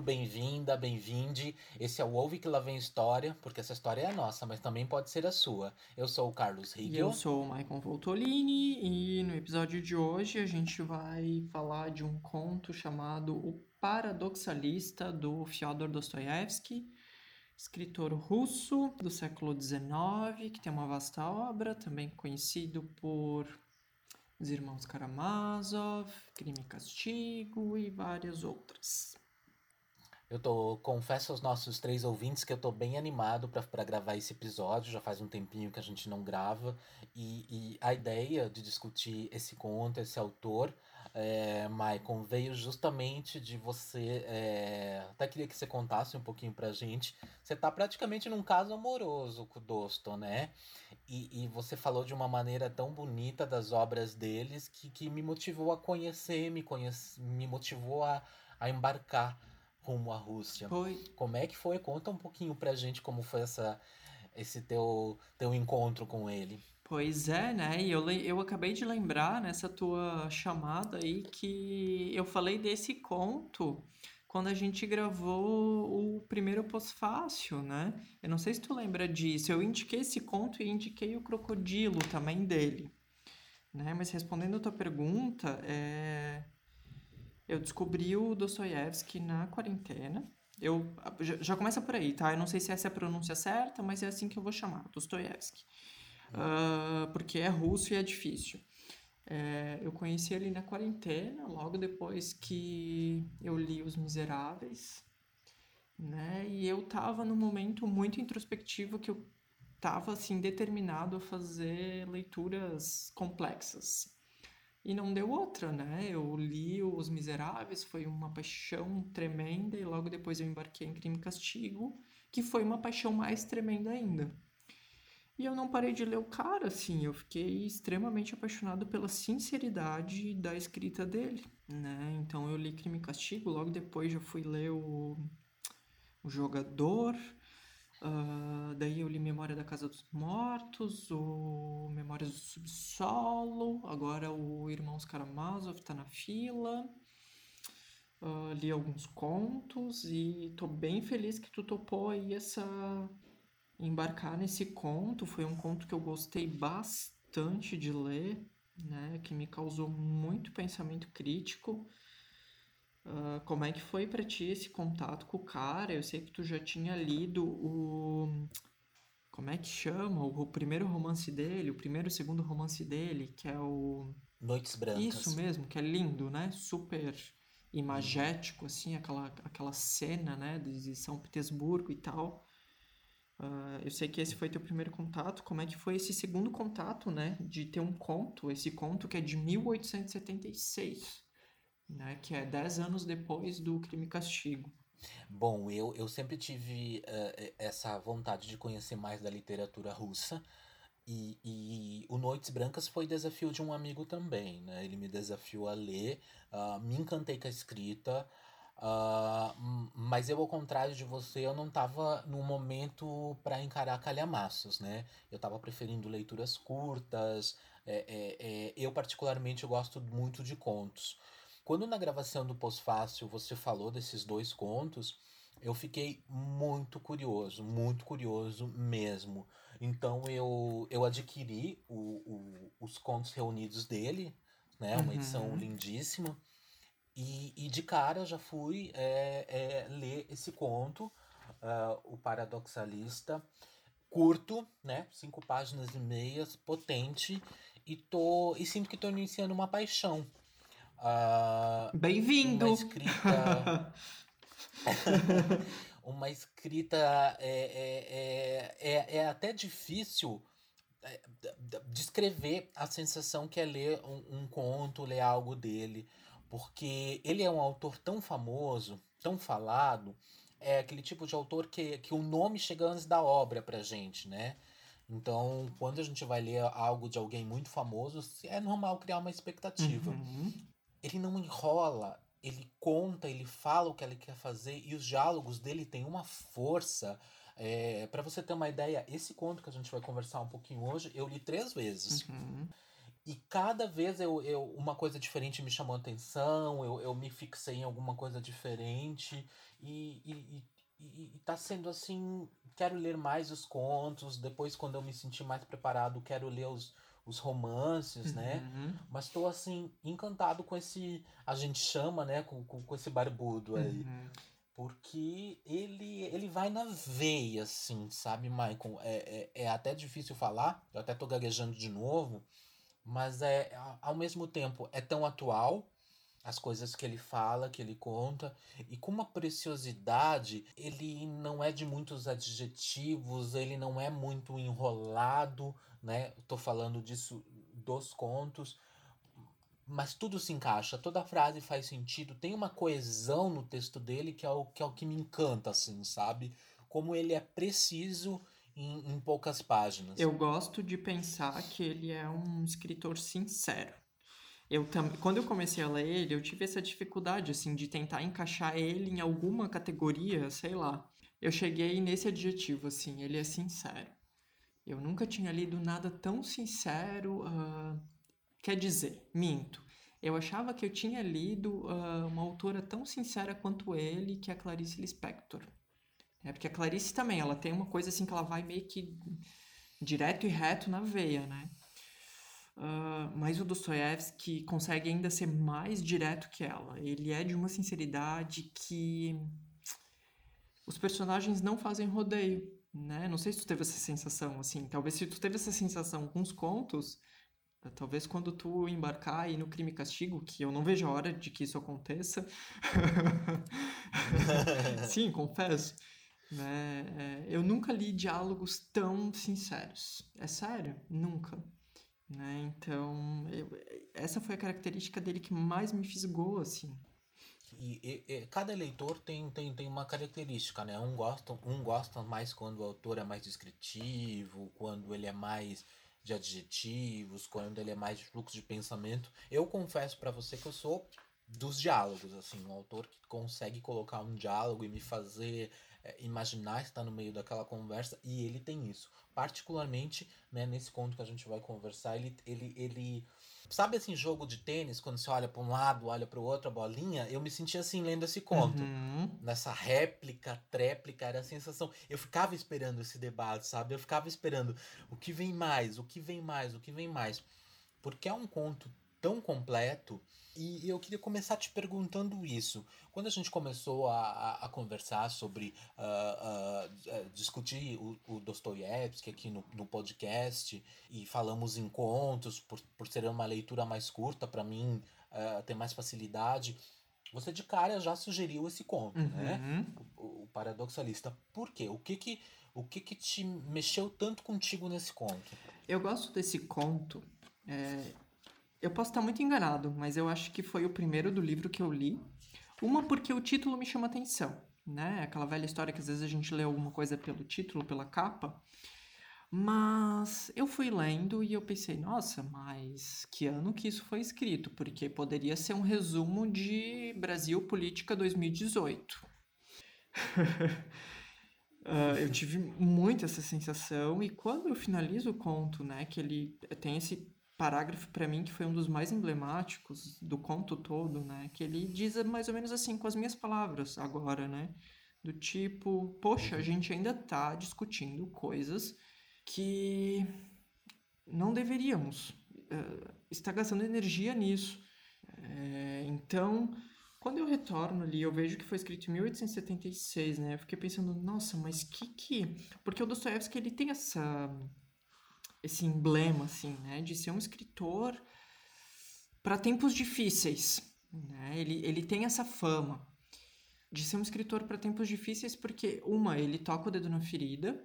bem-vindo, bem-vinda, bem-vinde. Esse é o Ouve que lá vem história, porque essa história é a nossa, mas também pode ser a sua. Eu sou o Carlos Riggel. E eu sou o Maicon Voltolini, e no episódio de hoje a gente vai falar de um conto chamado O Paradoxalista, do Fyodor Dostoiévski, escritor russo do século XIX, que tem uma vasta obra, também conhecido por os Irmãos Karamazov, Crime e Castigo e várias outras. Eu tô, confesso aos nossos três ouvintes que eu tô bem animado para gravar esse episódio. Já faz um tempinho que a gente não grava. E, e a ideia de discutir esse conto, esse autor, é, Maicon, veio justamente de você. É, até queria que você contasse um pouquinho pra gente. Você tá praticamente num caso amoroso com o Dosto, né? E, e você falou de uma maneira tão bonita das obras deles que, que me motivou a conhecer, me, conhece, me motivou a, a embarcar rumo à Rússia. Foi. Como é que foi? Conta um pouquinho pra gente como foi essa, esse teu, teu encontro com ele. Pois é, né? E eu, eu acabei de lembrar nessa tua chamada aí que eu falei desse conto quando a gente gravou o primeiro pós-fácil, né? Eu não sei se tu lembra disso. Eu indiquei esse conto e indiquei o crocodilo também dele. Né? Mas respondendo a tua pergunta, é... eu descobri o Dostoiévski na quarentena. Eu já, já começa por aí, tá? Eu não sei se essa é a pronúncia certa, mas é assim que eu vou chamar, Dostoiévski uh, porque é russo e é difícil. É, eu conheci ele na quarentena, logo depois que eu li Os Miseráveis, né? E eu tava num momento muito introspectivo que eu tava assim determinado a fazer leituras complexas. E não deu outra, né? Eu li Os Miseráveis, foi uma paixão tremenda, e logo depois eu embarquei em Crime e Castigo, que foi uma paixão mais tremenda ainda. E eu não parei de ler o cara, assim, eu fiquei extremamente apaixonado pela sinceridade da escrita dele, né? Então eu li Crime e Castigo, logo depois já fui ler o, o Jogador, uh, daí eu li Memória da Casa dos Mortos, o Memórias do Subsolo, agora o Irmãos Karamazov tá na fila. Uh, li alguns contos e tô bem feliz que tu topou aí essa embarcar nesse conto. Foi um conto que eu gostei bastante de ler, né? Que me causou muito pensamento crítico. Uh, como é que foi para ti esse contato com o cara? Eu sei que tu já tinha lido o. Como é que chama? O, o primeiro romance dele, o primeiro e segundo romance dele, que é o. Noites Brancas. Isso mesmo, que é lindo, né? Super imagético, assim, aquela, aquela cena, né? De São Petersburgo e tal. Uh, eu sei que esse foi teu primeiro contato. Como é que foi esse segundo contato, né? De ter um conto, esse conto que é de 1876, né? Que é 10 anos depois do Crime Castigo. Bom, eu, eu sempre tive uh, essa vontade de conhecer mais da literatura russa. E, e o Noites Brancas foi desafio de um amigo também, né? Ele me desafiou a ler, uh, me encantei com a escrita. Uh, mas eu, ao contrário de você, eu não estava no momento para encarar calhamaços, né? Eu estava preferindo leituras curtas. É, é, é, eu, particularmente, gosto muito de contos. Quando na gravação do Pós-Fácil você falou desses dois contos, eu fiquei muito curioso, muito curioso mesmo. Então eu, eu adquiri o, o, os contos reunidos dele, né? Uma edição uhum. lindíssima. E, e de cara já fui é, é, ler esse conto, uh, O Paradoxalista, curto, né? Cinco páginas e meias, potente, e, tô, e sinto que estou iniciando uma paixão. Uh, Bem-vindo! Uma escrita. uma escrita é, é, é, é, é até difícil é, descrever a sensação que é ler um, um conto, ler algo dele porque ele é um autor tão famoso, tão falado, é aquele tipo de autor que, que o nome chega antes da obra pra gente, né? Então, quando a gente vai ler algo de alguém muito famoso, é normal criar uma expectativa. Uhum. Ele não enrola, ele conta, ele fala o que ele quer fazer e os diálogos dele têm uma força. É, para você ter uma ideia, esse conto que a gente vai conversar um pouquinho hoje, eu li três vezes. Uhum. E cada vez eu, eu uma coisa diferente me chamou a atenção, eu, eu me fixei em alguma coisa diferente e, e, e, e tá sendo assim, quero ler mais os contos, depois quando eu me sentir mais preparado, quero ler os, os romances, né? uhum. Mas tô assim, encantado com esse, a gente chama, né, com, com, com esse barbudo aí. Uhum. Porque ele, ele vai na veia, assim, sabe, Michael? É, é, é até difícil falar, eu até tô gaguejando de novo, mas é ao mesmo tempo é tão atual as coisas que ele fala, que ele conta, e com uma preciosidade, ele não é de muitos adjetivos, ele não é muito enrolado, né? Tô falando disso dos contos, mas tudo se encaixa, toda frase faz sentido, tem uma coesão no texto dele que é o que, é o que me encanta, assim, sabe? Como ele é preciso em, em poucas páginas. Eu gosto de pensar que ele é um escritor sincero. Eu tam... Quando eu comecei a ler ele, eu tive essa dificuldade, assim, de tentar encaixar ele em alguma categoria, sei lá. Eu cheguei nesse adjetivo, assim, ele é sincero. Eu nunca tinha lido nada tão sincero. Uh... Quer dizer, minto. Eu achava que eu tinha lido uh, uma autora tão sincera quanto ele, que é a Clarice Lispector. É porque a Clarice também, ela tem uma coisa assim que ela vai meio que direto e reto na veia, né? Uh, mas o Dostoiévski consegue ainda ser mais direto que ela. Ele é de uma sinceridade que os personagens não fazem rodeio, né? Não sei se tu teve essa sensação, assim. Talvez se tu teve essa sensação com os contos, Talvez quando tu embarcar aí no crime e castigo, que eu não vejo a hora de que isso aconteça. Sim, confesso. Né? É, eu nunca li diálogos tão sinceros. É sério? Nunca. Né? Então, eu, essa foi a característica dele que mais me fisgou, assim. E, e, e, cada leitor tem, tem, tem uma característica, né? Um gosta, um gosta mais quando o autor é mais descritivo, quando ele é mais de adjetivos, quando ele é mais de fluxo de pensamento. Eu confesso para você que eu sou dos diálogos, assim, um autor que consegue colocar um diálogo e me fazer é, imaginar estar no meio daquela conversa, e ele tem isso. Particularmente, né, nesse conto que a gente vai conversar, ele, ele, ele Sabe assim, jogo de tênis, quando você olha para um lado, olha para o outro, a bolinha? Eu me sentia assim lendo esse conto. Uhum. Nessa réplica, tréplica, era a sensação. Eu ficava esperando esse debate, sabe? Eu ficava esperando o que vem mais, o que vem mais, o que vem mais. Porque é um conto tão completo e eu queria começar te perguntando isso. Quando a gente começou a, a, a conversar sobre uh, uh, discutir o, o Dostoiévski aqui no, no podcast e falamos em contos, por, por ser uma leitura mais curta, para mim uh, ter mais facilidade, você de cara já sugeriu esse conto, uhum. né? O, o, Paradoxalista. Por quê? O que que, o que que te mexeu tanto contigo nesse conto? Eu gosto desse conto. É eu posso estar muito enganado, mas eu acho que foi o primeiro do livro que eu li. Uma porque o título me chama atenção, né? Aquela velha história que às vezes a gente lê alguma coisa pelo título, pela capa. Mas eu fui lendo e eu pensei, nossa, mas que ano que isso foi escrito? Porque poderia ser um resumo de Brasil Política 2018. Uh, eu tive muito essa sensação e quando eu finalizo o conto, né, que ele tem esse parágrafo para mim que foi um dos mais emblemáticos do conto todo, né? Que ele diz mais ou menos assim com as minhas palavras agora, né? Do tipo, poxa, a gente ainda tá discutindo coisas que não deveríamos uh, estar gastando energia nisso. É, então, quando eu retorno ali, eu vejo que foi escrito em 1876, né? Eu fiquei pensando, nossa, mas que que... Porque o Dostoiévski, ele tem essa esse emblema, assim, né? De ser um escritor para tempos difíceis, né? Ele, ele tem essa fama de ser um escritor para tempos difíceis porque, uma, ele toca o dedo na ferida,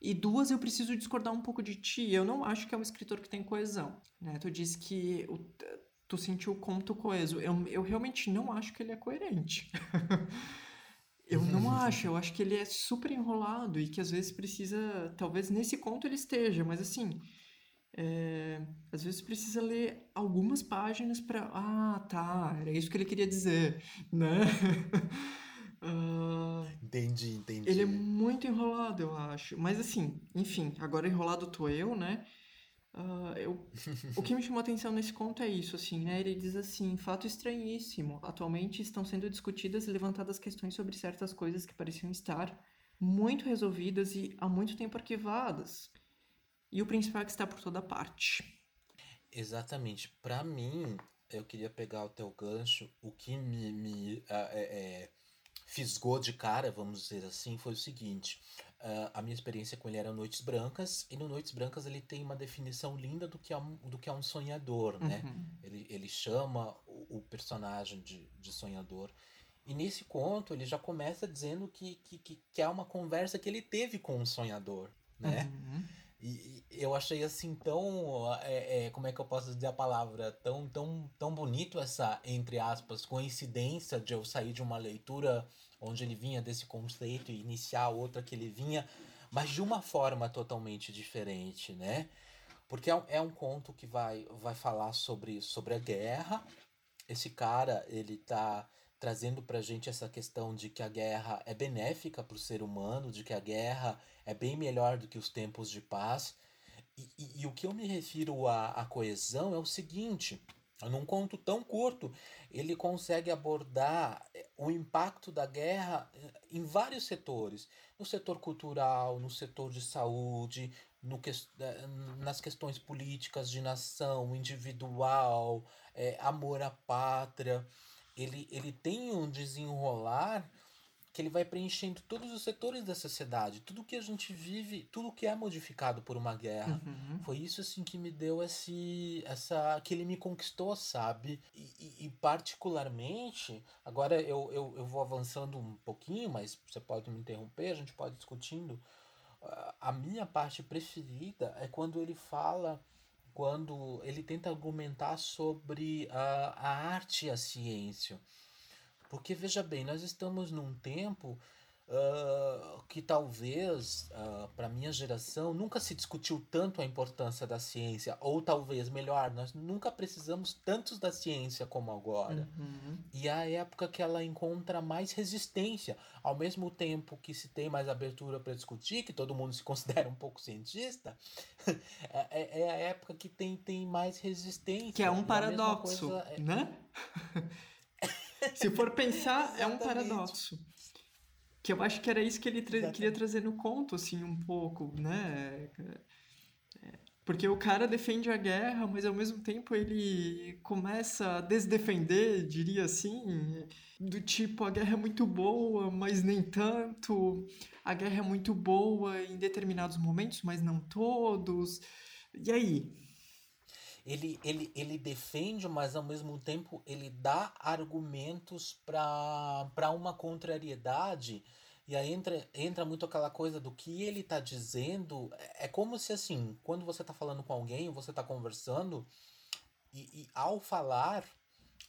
e duas, eu preciso discordar um pouco de ti. Eu não acho que é um escritor que tem coesão, né? Tu disse que o, tu sentiu o conto coeso. Eu, eu realmente não acho que ele é coerente. Eu não acho, eu acho que ele é super enrolado e que às vezes precisa. Talvez nesse conto ele esteja, mas assim. É, às vezes precisa ler algumas páginas para. Ah, tá, era isso que ele queria dizer, né? uh, entendi, entendi. Ele é muito enrolado, eu acho. Mas assim, enfim, agora enrolado tô eu, né? Uh, eu, o que me chamou atenção nesse conto é isso, assim, né? Ele diz assim, fato estranhíssimo. Atualmente estão sendo discutidas e levantadas questões sobre certas coisas que pareciam estar muito resolvidas e há muito tempo arquivadas. E o principal é que está por toda parte. Exatamente. Para mim, eu queria pegar o teu gancho. O que me, me é, é, fisgou de cara, vamos dizer assim, foi o seguinte. Uh, a minha experiência com ele era Noites Brancas, e no Noites Brancas ele tem uma definição linda do que é um, do que é um sonhador, né? Uhum. Ele, ele chama o, o, personagem de, de sonhador. E nesse conto ele já começa dizendo que, que, que, é uma conversa que ele teve com um sonhador, né? Uhum. E, eu achei assim tão. É, é, como é que eu posso dizer a palavra? Tão, tão, tão bonito essa, entre aspas, coincidência de eu sair de uma leitura onde ele vinha desse conceito e iniciar outra que ele vinha, mas de uma forma totalmente diferente, né? Porque é um, é um conto que vai, vai falar sobre, sobre a guerra. Esse cara, ele tá trazendo pra gente essa questão de que a guerra é benéfica para o ser humano, de que a guerra é bem melhor do que os tempos de paz. E, e, e o que eu me refiro à, à coesão é o seguinte: num conto tão curto, ele consegue abordar eh, o impacto da guerra eh, em vários setores. No setor cultural, no setor de saúde, no que, eh, nas questões políticas de nação, individual, é, amor à pátria ele, ele tem um desenrolar que ele vai preenchendo todos os setores da sociedade, tudo que a gente vive, tudo que é modificado por uma guerra. Uhum. Foi isso assim que me deu esse essa que ele me conquistou, sabe? E, e, e, particularmente, agora eu, eu, eu vou avançando um pouquinho, mas você pode me interromper, a gente pode discutindo. A minha parte preferida é quando ele fala quando ele tenta argumentar sobre a, a arte e a ciência. Porque veja bem, nós estamos num tempo uh, que talvez, uh, ah, para minha geração, nunca se discutiu tanto a importância da ciência, ou talvez, melhor, nós nunca precisamos tantos da ciência como agora. Uhum. E é a época que ela encontra mais resistência, ao mesmo tempo que se tem mais abertura para discutir, que todo mundo se considera um pouco cientista, é, é, é a época que tem, tem mais resistência. Que é um paradoxo, coisa, é... né? Se for pensar, é um paradoxo. Que eu acho que era isso que ele tra queria trazer no conto, assim, um pouco, né? É, porque o cara defende a guerra, mas ao mesmo tempo ele começa a desdefender, diria assim, do tipo, a guerra é muito boa, mas nem tanto. A guerra é muito boa em determinados momentos, mas não todos. E aí? Ele, ele, ele defende, mas ao mesmo tempo ele dá argumentos para uma contrariedade. E aí entra, entra muito aquela coisa do que ele está dizendo. É, é como se assim, quando você está falando com alguém, você está conversando, e, e ao falar,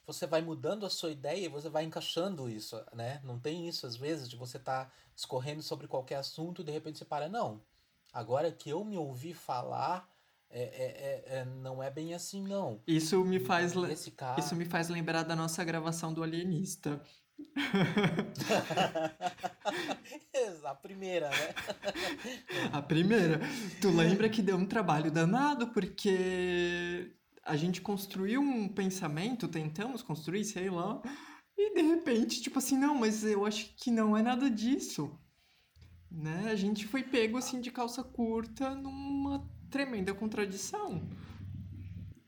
você vai mudando a sua ideia e você vai encaixando isso, né? Não tem isso às vezes de você estar tá discorrendo sobre qualquer assunto e de repente você para, não. Agora que eu me ouvi falar, é, é, é, é, não é bem assim, não. Isso me faz, cara... isso me faz lembrar da nossa gravação do Alienista. a primeira, né? a primeira. Tu lembra que deu um trabalho danado, porque a gente construiu um pensamento, tentamos construir, sei lá, e de repente, tipo assim, não, mas eu acho que não é nada disso. Né? A gente foi pego assim de calça curta numa tremenda contradição.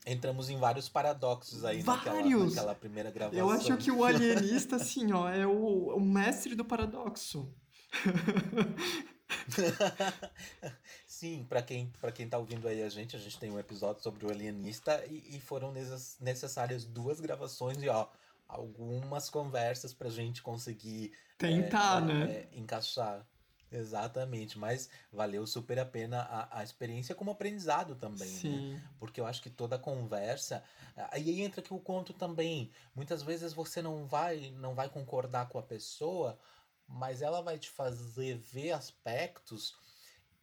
Entramos em vários paradoxos aí vários. Naquela, naquela primeira gravação. Eu acho que o alienista, assim, ó, é o, o mestre do paradoxo. Sim, para quem, pra quem tá ouvindo aí a gente, a gente tem um episódio sobre o alienista e, e foram necessárias duas gravações e ó, algumas conversas pra gente conseguir tentar, é, né? É, encaixar. Exatamente, mas valeu super a pena a, a experiência como aprendizado também, né? Sim. né? Porque eu acho que toda conversa, aí entra que o conto também, muitas vezes você não vai, não vai concordar com a pessoa, mas ela vai te fazer ver aspectos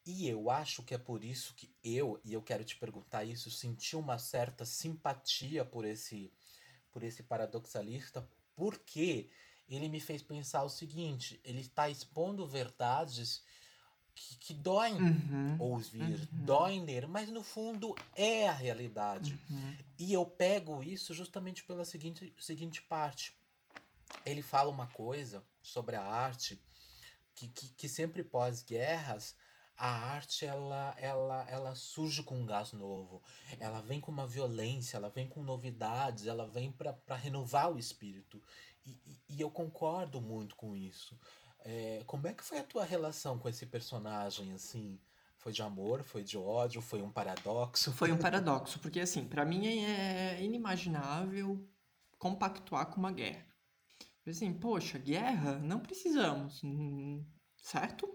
e eu acho que é por isso que eu, e eu quero te perguntar isso, senti uma certa simpatia por esse por esse paradoxalista, porque ele me fez pensar o seguinte: ele está expondo verdades que, que doem uhum, ouvir, uhum. doem ler, mas no fundo é a realidade. Uhum. E eu pego isso justamente pela seguinte, seguinte parte. Ele fala uma coisa sobre a arte que, que, que sempre pós-guerras a arte ela, ela, ela surge com um gás novo, ela vem com uma violência, ela vem com novidades, ela vem para renovar o espírito. E, e, eu concordo muito com isso. É, como é que foi a tua relação com esse personagem, assim? Foi de amor, foi de ódio, foi um paradoxo? Foi um paradoxo, porque assim, para mim é inimaginável compactuar com uma guerra. Assim, poxa, guerra? Não precisamos, hum, certo?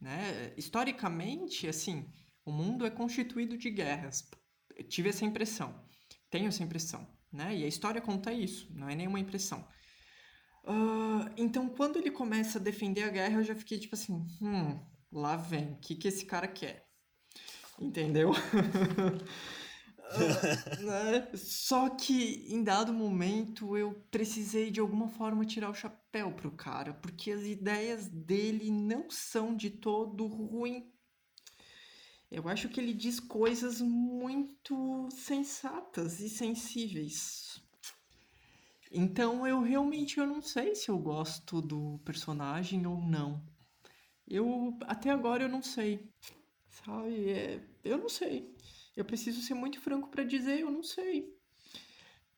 Né? Historicamente, assim, o mundo é constituído de guerras. Eu tive essa impressão, tenho essa impressão, né? E a história conta isso, não é nenhuma impressão. Uh, então, quando ele começa a defender a guerra, eu já fiquei tipo assim, hum, lá vem, o que, que esse cara quer? Entendeu? né? Só que em dado momento eu precisei de alguma forma tirar o chapéu pro cara, porque as ideias dele não são de todo ruim. Eu acho que ele diz coisas muito sensatas e sensíveis. Então eu realmente eu não sei se eu gosto do personagem ou não. Eu até agora eu não sei. Sabe? É, eu não sei. Eu preciso ser muito franco para dizer, eu não sei.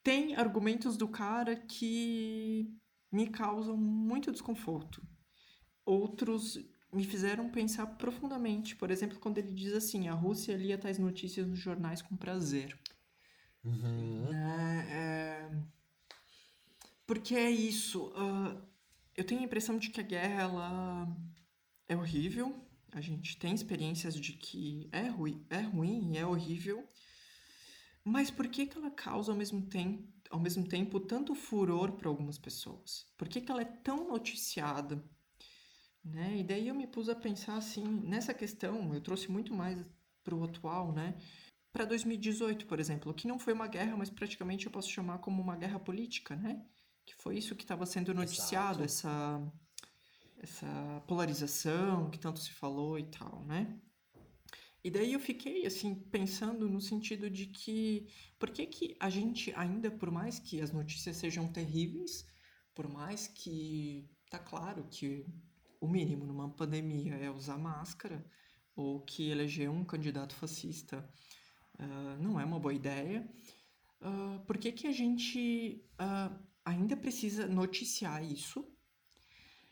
Tem argumentos do cara que me causam muito desconforto. Outros me fizeram pensar profundamente. Por exemplo, quando ele diz assim: a Rússia lia tais notícias nos jornais com prazer. Uhum. É, é... Porque é isso. Uh, eu tenho a impressão de que a guerra ela é horrível, a gente tem experiências de que é, ruim, é ruim e é horrível, mas por que, que ela causa ao mesmo tempo, ao mesmo tempo tanto furor para algumas pessoas? Por que, que ela é tão noticiada? Né? E daí eu me pus a pensar assim, nessa questão, eu trouxe muito mais para o atual, né? Para 2018, por exemplo, que não foi uma guerra, mas praticamente eu posso chamar como uma guerra política, né? Que foi isso que estava sendo noticiado, Exato. essa essa polarização que tanto se falou e tal, né? E daí eu fiquei assim pensando no sentido de que por que que a gente ainda por mais que as notícias sejam terríveis, por mais que tá claro que o mínimo numa pandemia é usar máscara ou que eleger um candidato fascista uh, não é uma boa ideia, uh, por que que a gente uh, ainda precisa noticiar isso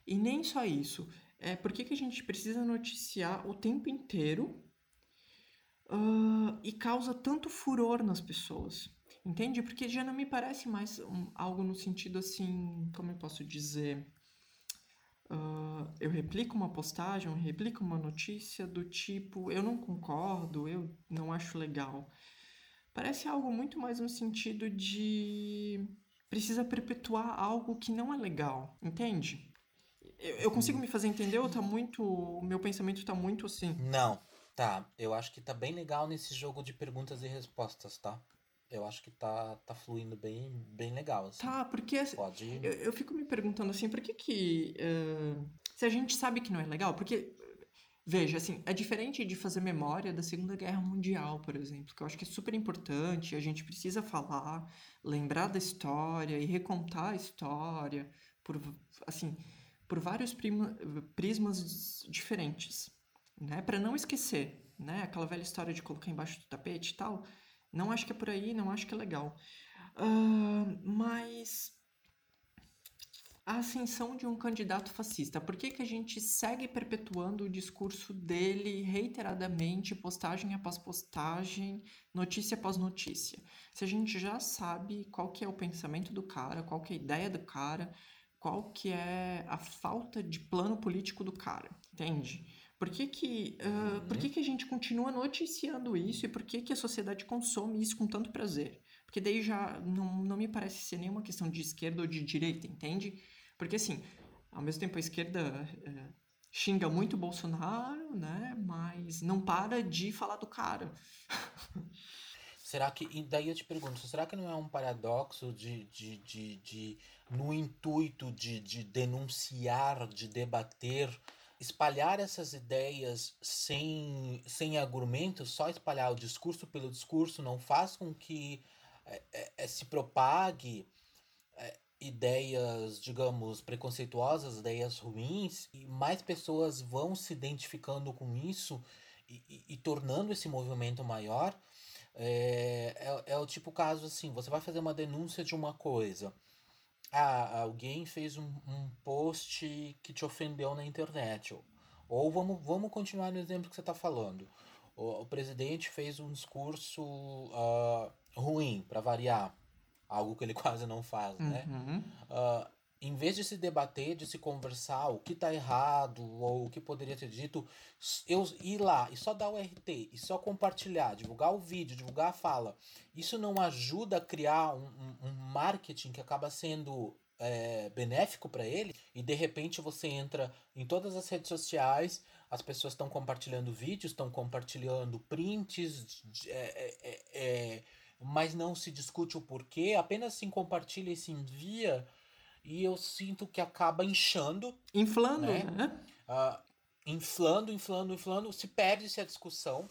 e nem só isso. É, por que, que a gente precisa noticiar o tempo inteiro uh, e causa tanto furor nas pessoas? Entende? Porque já não me parece mais um, algo no sentido assim, como eu posso dizer? Uh, eu replico uma postagem, eu replico uma notícia do tipo eu não concordo, eu não acho legal. Parece algo muito mais no sentido de precisa perpetuar algo que não é legal, entende? Eu, eu consigo me fazer entender ou tá muito. O meu pensamento tá muito assim? Não, tá. Eu acho que tá bem legal nesse jogo de perguntas e respostas, tá? Eu acho que tá, tá fluindo bem, bem legal. Assim. Tá, porque Pode... eu, eu fico me perguntando assim, por que que. Uh, se a gente sabe que não é legal, porque. Veja, assim, é diferente de fazer memória da Segunda Guerra Mundial, por exemplo, que eu acho que é super importante, a gente precisa falar, lembrar da história e recontar a história, por, assim, por vários prismas diferentes, né? Para não esquecer, né? Aquela velha história de colocar embaixo do tapete e tal. Não acho que é por aí, não acho que é legal. Uh, mas a ascensão de um candidato fascista. Por que, que a gente segue perpetuando o discurso dele reiteradamente, postagem após postagem, notícia após notícia? Se a gente já sabe qual que é o pensamento do cara, qual que é a ideia do cara, qual que é a falta de plano político do cara, entende? Por que que, uh, uhum. por que que a gente continua noticiando isso e por que que a sociedade consome isso com tanto prazer? Porque daí já não, não me parece ser nenhuma questão de esquerda ou de direita, entende? Porque assim, ao mesmo tempo a esquerda uh, xinga muito Bolsonaro, né? Mas não para de falar do cara. Será que. E daí eu te pergunto, será que não é um paradoxo de, de, de, de no intuito de, de denunciar, de debater, espalhar essas ideias sem, sem argumentos, só espalhar o discurso pelo discurso, não faz com que é, é, é se propague é, ideias, digamos, preconceituosas, ideias ruins, e mais pessoas vão se identificando com isso e, e, e tornando esse movimento maior. É, é, é o tipo caso assim: você vai fazer uma denúncia de uma coisa. Ah, alguém fez um, um post que te ofendeu na internet. Ou, vamos, vamos continuar no exemplo que você está falando. O, o, presidente fez um discurso uh, ruim, para variar. Algo que ele quase não faz, né? Uhum. Uh, em vez de se debater, de se conversar o que tá errado ou o que poderia ter dito, eu ir lá e só dar o RT e só compartilhar, divulgar o vídeo, divulgar a fala, isso não ajuda a criar um, um, um marketing que acaba sendo é, benéfico para ele e de repente você entra em todas as redes sociais, as pessoas estão compartilhando vídeos, estão compartilhando prints, é, é, é, mas não se discute o porquê, apenas se compartilha e se envia e eu sinto que acaba inchando. Inflando, né? né? Uh, inflando, inflando, inflando, se perde-se a discussão.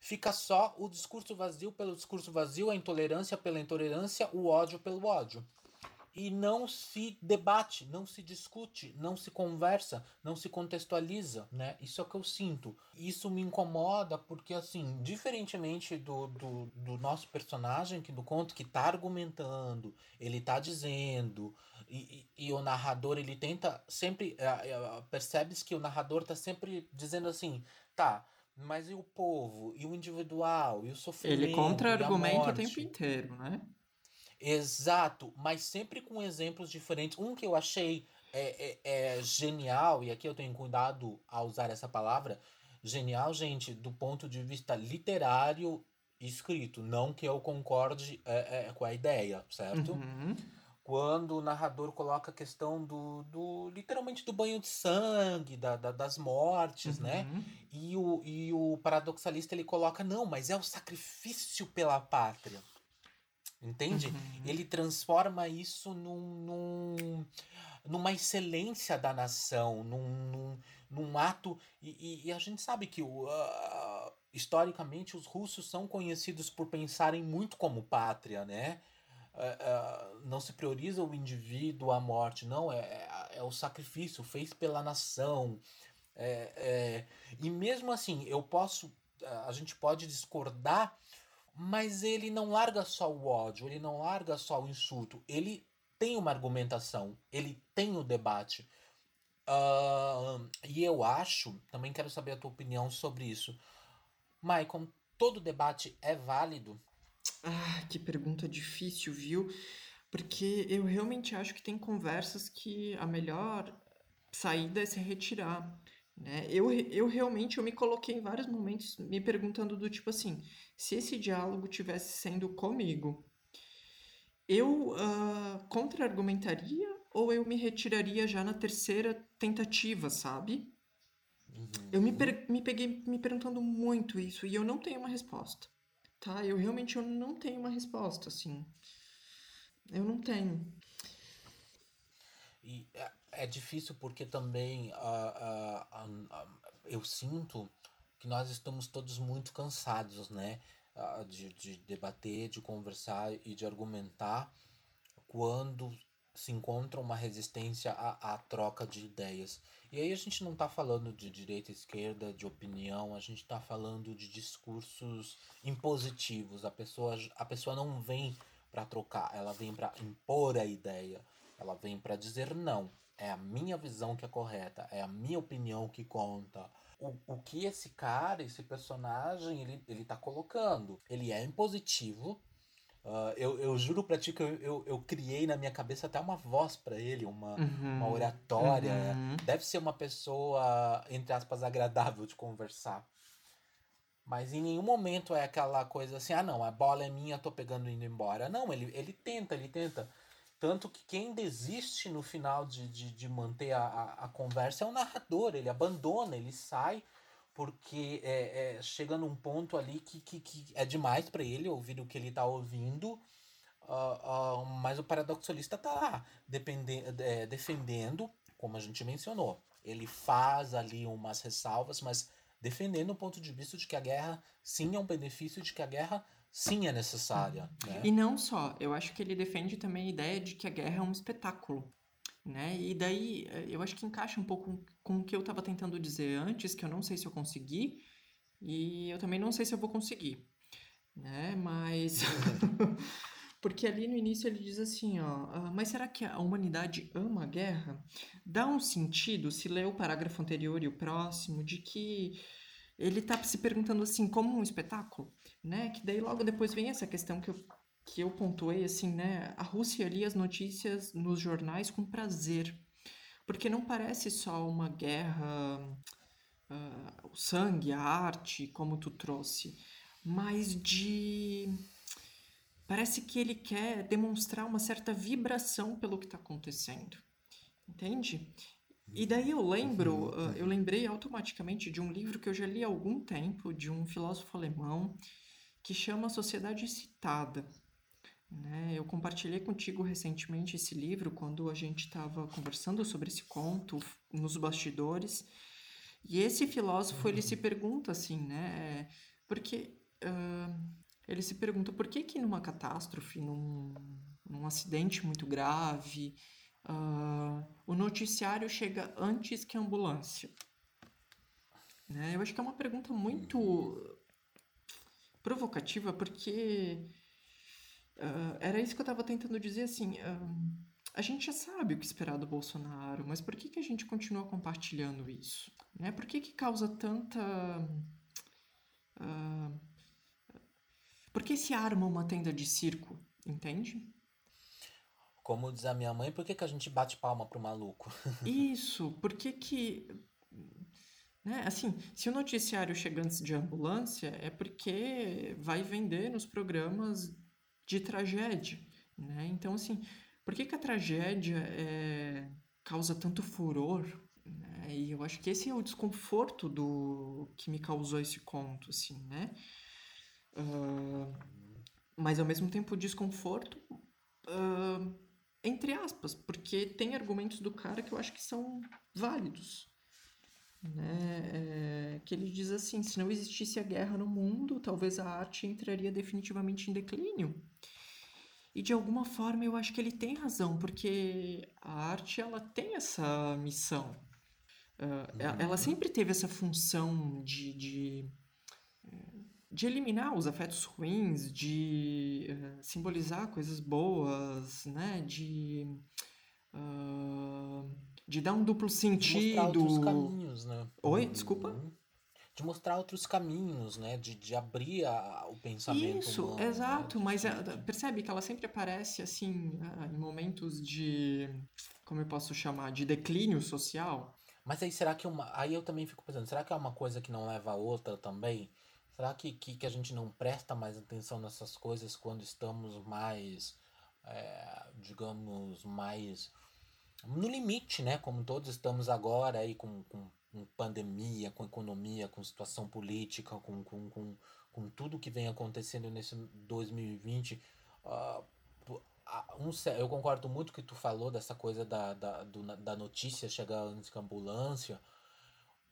Fica só o discurso vazio pelo discurso vazio, a intolerância pela intolerância, o ódio pelo ódio e não se debate, não se discute, não se conversa, não se contextualiza, né? Isso é o que eu sinto. Isso me incomoda porque, assim, diferentemente do, do, do nosso personagem que do conto que tá argumentando, ele tá dizendo, e, e, e o narrador ele tenta sempre, é, é, percebes que o narrador tá sempre dizendo assim, tá, mas e o povo, e o individual, e o sofrimento, Ele contra-argumenta o tempo inteiro, né? Exato, mas sempre com exemplos diferentes. Um que eu achei é, é, é, genial, e aqui eu tenho cuidado a usar essa palavra, genial, gente, do ponto de vista literário escrito, não que eu concorde é, é, com a ideia, certo? Uhum. Quando o narrador coloca a questão do, do literalmente do banho de sangue, da, da das mortes, né? Uhum. E o, e o paradoxalista ele coloca, não, mas é o sacrifício pela pátria. Entende? Uhum. Ele transforma isso num, num, numa excelência da nação, num, num, num ato. E, e, a gente sabe que uh, historicamente os russos são conhecidos por pensarem muito como pátria, né? Uh, uh, não se prioriza o indivíduo, a morte, não, é, é, é o sacrifício, fez pela nação. É, é, e mesmo assim, eu posso. A gente pode discordar mas ele não larga só o ódio, ele não larga só o insulto, ele tem uma argumentação, ele tem o debate. Uh, e eu acho, também quero saber a tua opinião sobre isso. Maicon, todo debate é válido? Ah, que pergunta difícil, viu? Porque eu realmente acho que tem conversas que a melhor saída é se retirar. Né? Eu, eu realmente eu me coloquei em vários momentos me perguntando do tipo assim, se esse diálogo tivesse sendo comigo, eu uh, contra-argumentaria ou eu me retiraria já na terceira tentativa, sabe? Uhum. Eu me, me peguei me perguntando muito isso e eu não tenho uma resposta, tá? Eu realmente eu não tenho uma resposta, assim. Eu não tenho. E é, é difícil porque também uh, uh, eu sinto que nós estamos todos muito cansados, né? de, de debater, de conversar e de argumentar quando se encontra uma resistência à, à troca de ideias. E aí a gente não está falando de direita e esquerda, de opinião, a gente está falando de discursos impositivos. A pessoa, a pessoa não vem para trocar, ela vem para impor a ideia, ela vem para dizer não. É a minha visão que é correta, é a minha opinião que conta. O, o que esse cara, esse personagem, ele, ele tá colocando. Ele é impositivo. Uh, eu, eu juro pra ti que eu, eu, eu criei na minha cabeça até uma voz para ele, uma, uhum, uma oratória. uhum. Deve ser uma pessoa, entre aspas, agradável de conversar. Mas em nenhum momento é aquela coisa assim, ah não, a bola é minha, tô pegando e indo embora. Não, ele, ele tenta, ele tenta. Tanto que quem desiste no final de, de, de manter a, a, a, conversa é o narrador, ele abandona, ele sai, porque é, é, chega num ponto ali que, que, que é demais para ele ouvir o que ele está ouvindo, uh, uh, mas o paradoxalista está lá depende, é, defendendo, como a gente mencionou, ele faz ali umas ressalvas, mas defendendo o ponto de vista de que a guerra sim é um benefício, de que a guerra sim é necessária. Né? E não só, eu acho que ele defende também a ideia de que a guerra é um espetáculo. Né? E daí eh, eu acho que encaixa um pouco com o que eu estava tentando dizer antes, que eu não sei se eu consegui, e eu também não sei se eu vou conseguir. Né? Mas. Porque ali no início ele diz assim, ó, ah, mas será que a humanidade ama a guerra? Dá um sentido, se lê o parágrafo anterior e o próximo, de que ele está se perguntando assim, como um espetáculo, né? Que daí logo depois vem essa questão que eu, que eu pontuei, assim, né? A Rússia lia as notícias nos jornais com prazer, porque não parece só uma guerra, uh, o sangue, a arte, como tu trouxe, mas de Parece que ele quer demonstrar uma certa vibração pelo que está acontecendo. Entende? E daí eu lembro, uh, eu lembrei automaticamente de um livro que eu já li há algum tempo, de um filósofo alemão, que chama Sociedade Excitada. Né? Eu compartilhei contigo recentemente esse livro quando a gente estava conversando sobre esse conto nos bastidores. E esse filósofo ele se pergunta assim, né? Porque uh, ele se pergunta por que que numa catástrofe, num, num acidente muito grave, uh, o noticiário chega antes que a ambulância? Né? Eu acho que é uma pergunta muito provocativa, porque uh, era isso que eu estava tentando dizer, assim, uh, a gente já sabe o que esperar do Bolsonaro, mas por que, que a gente continua compartilhando isso? Né? Por que, que causa tanta... Uh, por que se arma uma tenda de circo? Entende? Como diz a minha mãe, por que, que a gente bate palma pro maluco? Isso, por que que... Né? Assim, se o noticiário chega antes de ambulância, é porque vai vender nos programas de tragédia, né? Então, assim, por que que a tragédia é... causa tanto furor? Né? E eu acho que esse é o desconforto do que me causou esse conto, assim, né? Uh, mas ao mesmo tempo desconforto, uh, entre aspas, porque tem argumentos do cara que eu acho que são válidos. Né? É, que ele diz assim: se não existisse a guerra no mundo, talvez a arte entraria definitivamente em declínio. E de alguma forma eu acho que ele tem razão, porque a arte ela tem essa missão. Uh, ela sempre teve essa função de, de de eliminar os afetos ruins, de uh, simbolizar coisas boas, né? De, uh, de dar um duplo sentido. De mostrar outros caminhos, né? Oi, desculpa? Uhum. De mostrar outros caminhos, né? De, de abrir a, o pensamento. Isso, humano, né? exato. Né? Mas a, percebe que ela sempre aparece, assim, em momentos de... Como eu posso chamar? De declínio social. Mas aí será que uma... Aí eu também fico pensando, será que é uma coisa que não leva a outra também? Será que, que, que a gente não presta mais atenção nessas coisas quando estamos mais, é, digamos, mais no limite, né? Como todos estamos agora aí com, com, com pandemia, com economia, com situação política, com, com, com, com tudo que vem acontecendo nesse 2020. Uh, um, eu concordo muito que tu falou dessa coisa da, da, do, da notícia chegar antes que a ambulância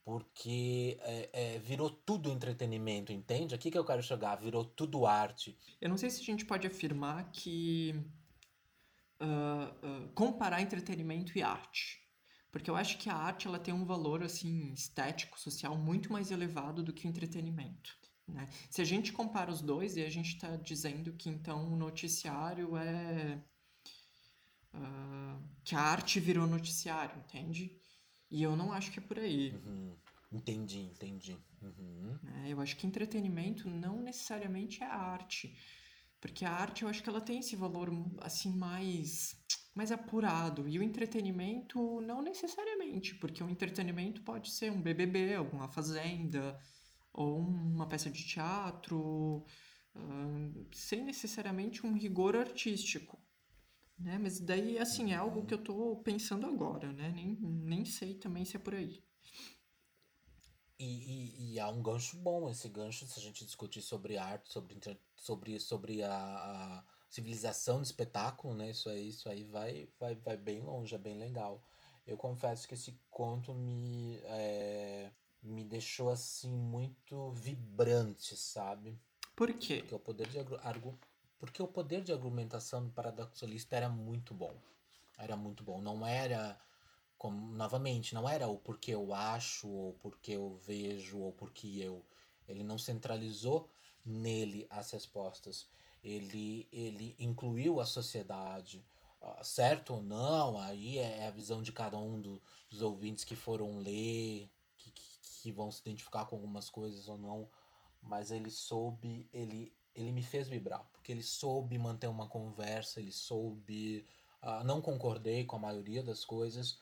porque é, é, virou tudo entretenimento, entende? Aqui que eu quero chegar, virou tudo arte. Eu não sei se a gente pode afirmar que uh, uh, comparar entretenimento e arte, porque eu acho que a arte ela tem um valor assim estético, social muito mais elevado do que o entretenimento. Né? Se a gente compara os dois, e a gente está dizendo que então o noticiário é uh, que a arte virou noticiário, entende? E eu não acho que é por aí. Uhum. Entendi, entendi. Uhum. É, eu acho que entretenimento não necessariamente é arte. Porque a arte, eu acho que ela tem esse valor, assim, mais, mais apurado. E o entretenimento, não necessariamente. Porque o entretenimento pode ser um BBB, alguma fazenda, ou uma peça de teatro, sem necessariamente um rigor artístico. Né? Mas daí, assim, é algo que eu estou pensando agora, né? Nem, nem sei também se é por aí. E, e, e há um gancho bom, esse gancho, se a gente discutir sobre arte, sobre, sobre, sobre a, a civilização do espetáculo, né? Isso aí, isso aí vai, vai, vai bem longe, é bem legal. eu confesso que esse conto me, é, me deixou assim muito vibrante, sabe? Por quê? Porque o poder de, argu, porque o poder de argumentação do paradoxalista era muito bom. Era muito bom. Não era, como, novamente, não era o porque eu acho, ou porque eu vejo, ou porque eu. Ele não centralizou nele as respostas. Ele, ele incluiu a sociedade, certo ou não, aí é a visão de cada um do, dos ouvintes que foram ler, que, que, que, vão se identificar com algumas coisas ou não, mas ele soube, ele, ele me fez vibrar, porque ele soube manter uma conversa, ele soube. Uh, não concordei com a maioria das coisas,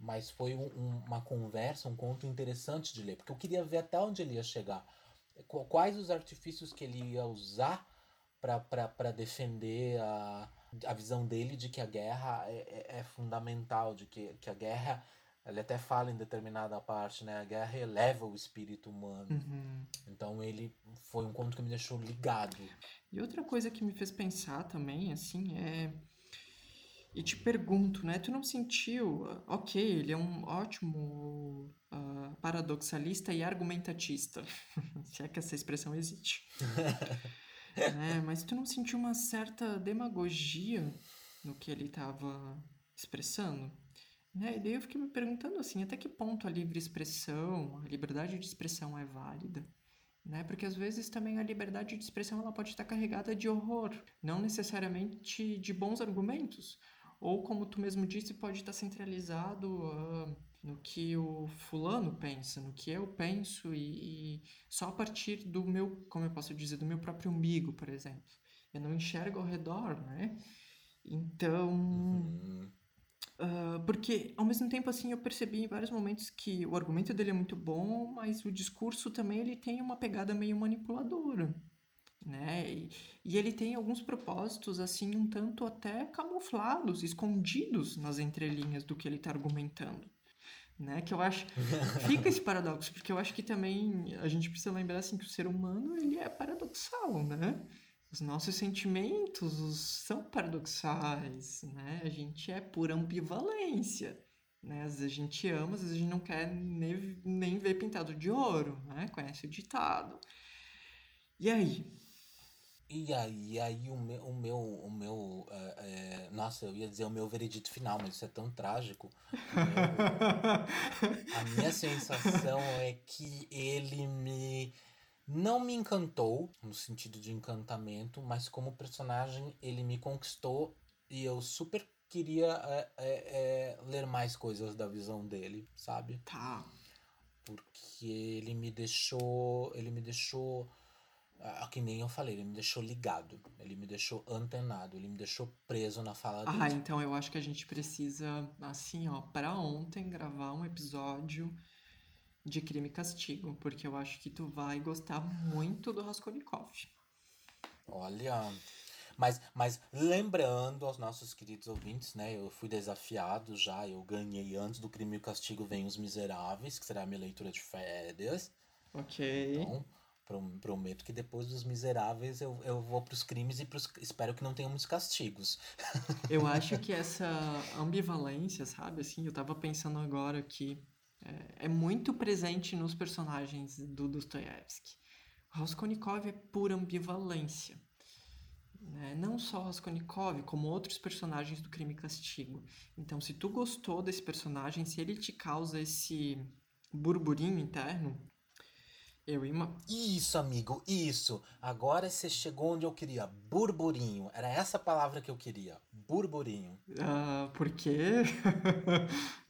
mas foi um, um, uma conversa, um conto interessante de ler, porque eu queria ver até onde ele ia chegar, quais os artifícios que ele ia usar para defender a, a visão dele de que a guerra é, é, é, fundamental, de que, que a guerra, ele até fala em determinada parte, né? A guerra eleva o espírito humano. Uhum. Então ele foi um conto que me deixou ligado. E outra coisa que me fez pensar também, assim, é. E te pergunto, né? Tu não sentiu. Ok, ele é um ótimo uh, paradoxalista e argumentatista, se é que essa expressão existe. né? Mas tu não sentiu uma certa demagogia no que ele estava expressando? Né? E daí eu fiquei me perguntando assim, até que ponto a livre expressão, a liberdade de expressão é válida? Né? Porque às vezes também a liberdade de expressão ela pode estar carregada de horror, não necessariamente de bons argumentos. Ou, como tu mesmo disse, pode estar centralizado uh, no que o fulano pensa, no que eu penso e, e, só a partir do meu, como eu posso dizer, do meu próprio umbigo, por exemplo. Eu não enxergo ao redor, né? Então, uhum. uh, porque ao mesmo tempo assim eu percebi em vários momentos que o argumento dele é muito bom, mas o discurso também ele tem uma pegada meio manipuladora, né? E, e ele tem alguns propósitos assim um tanto até camuflados, escondidos nas entrelinhas do que ele está argumentando né? Que eu acho fica esse paradoxo, porque eu acho que também a gente precisa lembrar assim que o ser humano ele é paradoxal, né? Os nossos sentimentos são paradoxais, né? A gente é por ambivalência, né? Às vezes a gente ama, às vezes a gente não quer nem, nem ver pintado de ouro, né? Conhece o ditado. E aí, e aí, aí o meu, o meu, o meu é, é, nossa, eu ia dizer o meu veredito final, mas isso é tão trágico. a minha sensação é que ele me não me encantou no sentido de encantamento, mas como personagem ele me conquistou e eu super queria é, é, é ler mais coisas da visão dele, sabe? Tá. Porque ele me deixou, ele me deixou ah, que nem eu falei, ele me deixou ligado, ele me deixou antenado, ele me deixou preso na fala dele. Ah, então eu acho que a gente precisa, assim, ó, para ontem gravar um episódio de Crime e Castigo, porque eu acho que tu vai gostar muito do Raskolnikov. Olha, mas, mas lembrando aos nossos queridos ouvintes, né? Eu fui desafiado já, eu ganhei antes do Crime e Castigo Vem os Miseráveis, que será a minha leitura de férias. Ok. Então, Prometo que depois dos miseráveis eu, eu vou pros crimes e pros, espero que não tenha muitos castigos. Eu acho que essa ambivalência, sabe? Assim, eu tava pensando agora que é, é muito presente nos personagens do Dostoiévski. Raskolnikov é pura ambivalência. Né? Não só Raskolnikov, como outros personagens do Crime e Castigo. Então, se tu gostou desse personagem, se ele te causa esse burburinho interno, eu ima... Isso, amigo, isso. Agora você chegou onde eu queria. Burburinho. Era essa palavra que eu queria. Burburinho. Ah, por quê?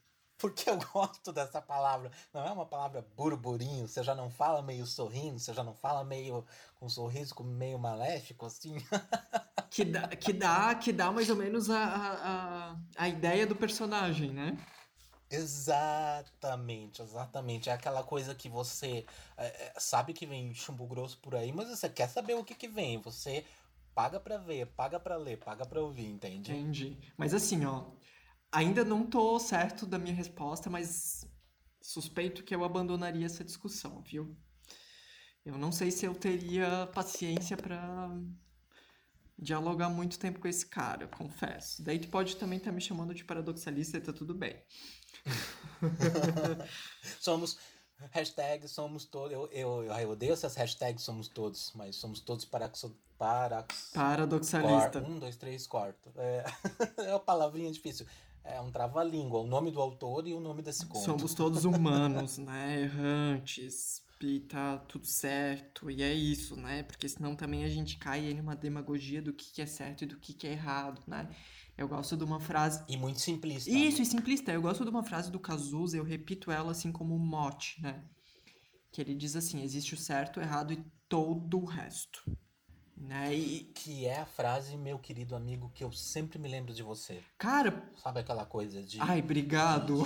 Porque eu gosto dessa palavra. Não é uma palavra burburinho. Você já não fala meio sorrindo, você já não fala meio com um sorriso meio maléfico, assim. que, dá, que, dá, que dá mais ou menos a, a, a ideia do personagem, né? Exatamente, exatamente. É aquela coisa que você é, é, sabe que vem chumbo grosso por aí, mas você quer saber o que, que vem. Você paga pra ver, paga pra ler, paga pra ouvir, entende? Entendi. Mas assim, ó, ainda não tô certo da minha resposta, mas suspeito que eu abandonaria essa discussão, viu? Eu não sei se eu teria paciência para dialogar muito tempo com esse cara, confesso. Daí tu pode também estar tá me chamando de paradoxalista e tá tudo bem. somos hashtag somos todos. Eu, eu, eu odeio essas hashtags somos todos, mas somos todos paraxo, parax, paradoxalista. um, dois, três, quarto. É, é uma palavrinha difícil. É um trava-língua, o nome do autor e o nome desse conto. Somos todos humanos, né? Errantes, e tá tudo certo, e é isso, né? Porque senão também a gente cai em uma demagogia do que, que é certo e do que, que é errado, né? Eu gosto de uma frase. E muito simplista. Isso, né? e simplista. Eu gosto de uma frase do Cazuza, eu repito ela assim como um mote, né? Que ele diz assim: existe o certo, o errado e todo o resto. Né? E... Que é a frase, meu querido amigo, que eu sempre me lembro de você. Cara. Sabe aquela coisa de. Ai, obrigado.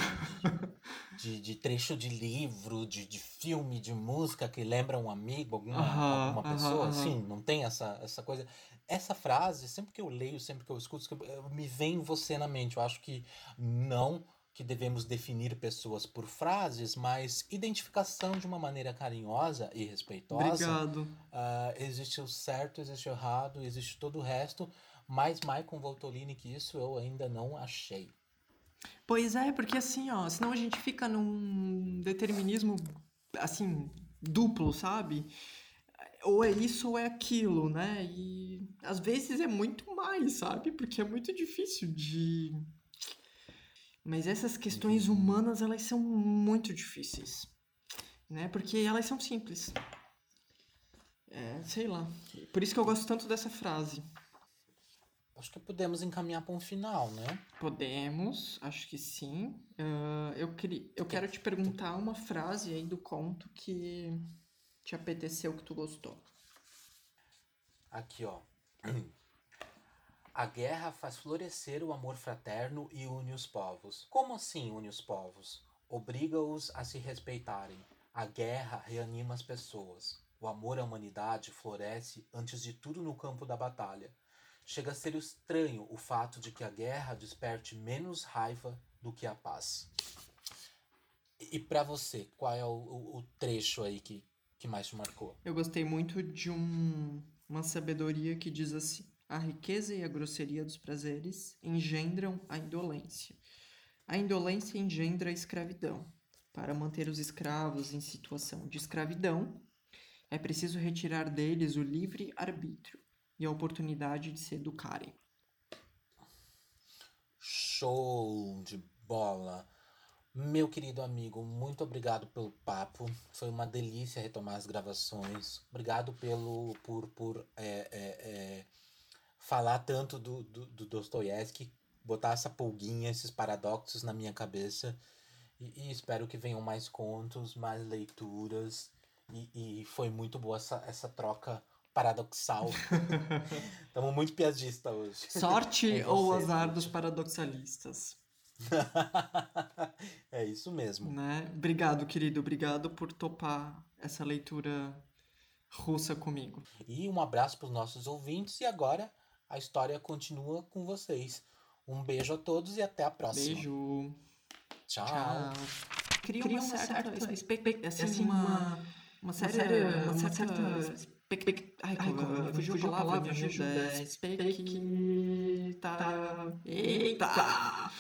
De, de, de trecho de livro, de, de filme, de música que lembra um amigo, alguma, uh -huh, alguma pessoa, uh -huh, assim, não tem essa, essa coisa. Essa frase, sempre que eu leio, sempre que eu escuto, me vem você na mente. Eu acho que não que devemos definir pessoas por frases, mas identificação de uma maneira carinhosa e respeitosa. Obrigado. Uh, existe o certo, existe o errado, existe todo o resto, mais Michael Voltolini que isso eu ainda não achei. Pois é, porque assim, ó, senão a gente fica num determinismo, assim, duplo, sabe? Ou é isso ou é aquilo, né? E às vezes é muito mais, sabe? Porque é muito difícil de mas essas questões humanas, elas são muito difíceis, né? Porque elas são simples. É, sei lá. Por isso que eu gosto tanto dessa frase. Acho que podemos encaminhar para um final, né? Podemos, acho que sim. Uh, eu, queria, eu quero te perguntar uma frase aí do conto que te apeteceu, que tu gostou. Aqui, ó. A guerra faz florescer o amor fraterno e une os povos. Como assim une os povos? Obriga-os a se respeitarem. A guerra reanima as pessoas. O amor à humanidade floresce antes de tudo no campo da batalha. Chega a ser estranho o fato de que a guerra desperte menos raiva do que a paz. E para você, qual é o, o, o, trecho aí que, que mais te marcou? Eu gostei muito de um, uma sabedoria que diz assim: a riqueza e a grosseria dos prazeres engendram a indolência. A indolência engendra a escravidão. Para manter os escravos em situação de escravidão, é preciso retirar deles o livre arbítrio e a oportunidade de se educarem. Show de bola! Meu querido amigo, muito obrigado pelo papo. Foi uma delícia retomar as gravações. Obrigado pelo por, por é, é, é falar tanto do, do, do Dostoiévski, botar essa pulguinha, esses paradoxos na minha cabeça. E, e espero que venham mais contos, mais leituras. E, e foi muito boa essa, essa troca paradoxal. Estamos muito piadista hoje. Sorte ou azar dos paradoxalistas. é isso mesmo. Né? Obrigado, querido. Obrigado por topar essa leitura russa comigo. E um abraço para os nossos ouvintes. E agora a história continua com vocês. Um beijo a todos e até a próxima. Beijo. Tchau. Tchau. Cria, Cria uma, uma, certa, certa expectativa, assim, assim, uma, uma, séria, uma, uma certa... Ai, Ai fugiu, fugiu a palavra, me ajuda. Expecta... Eita. Eita.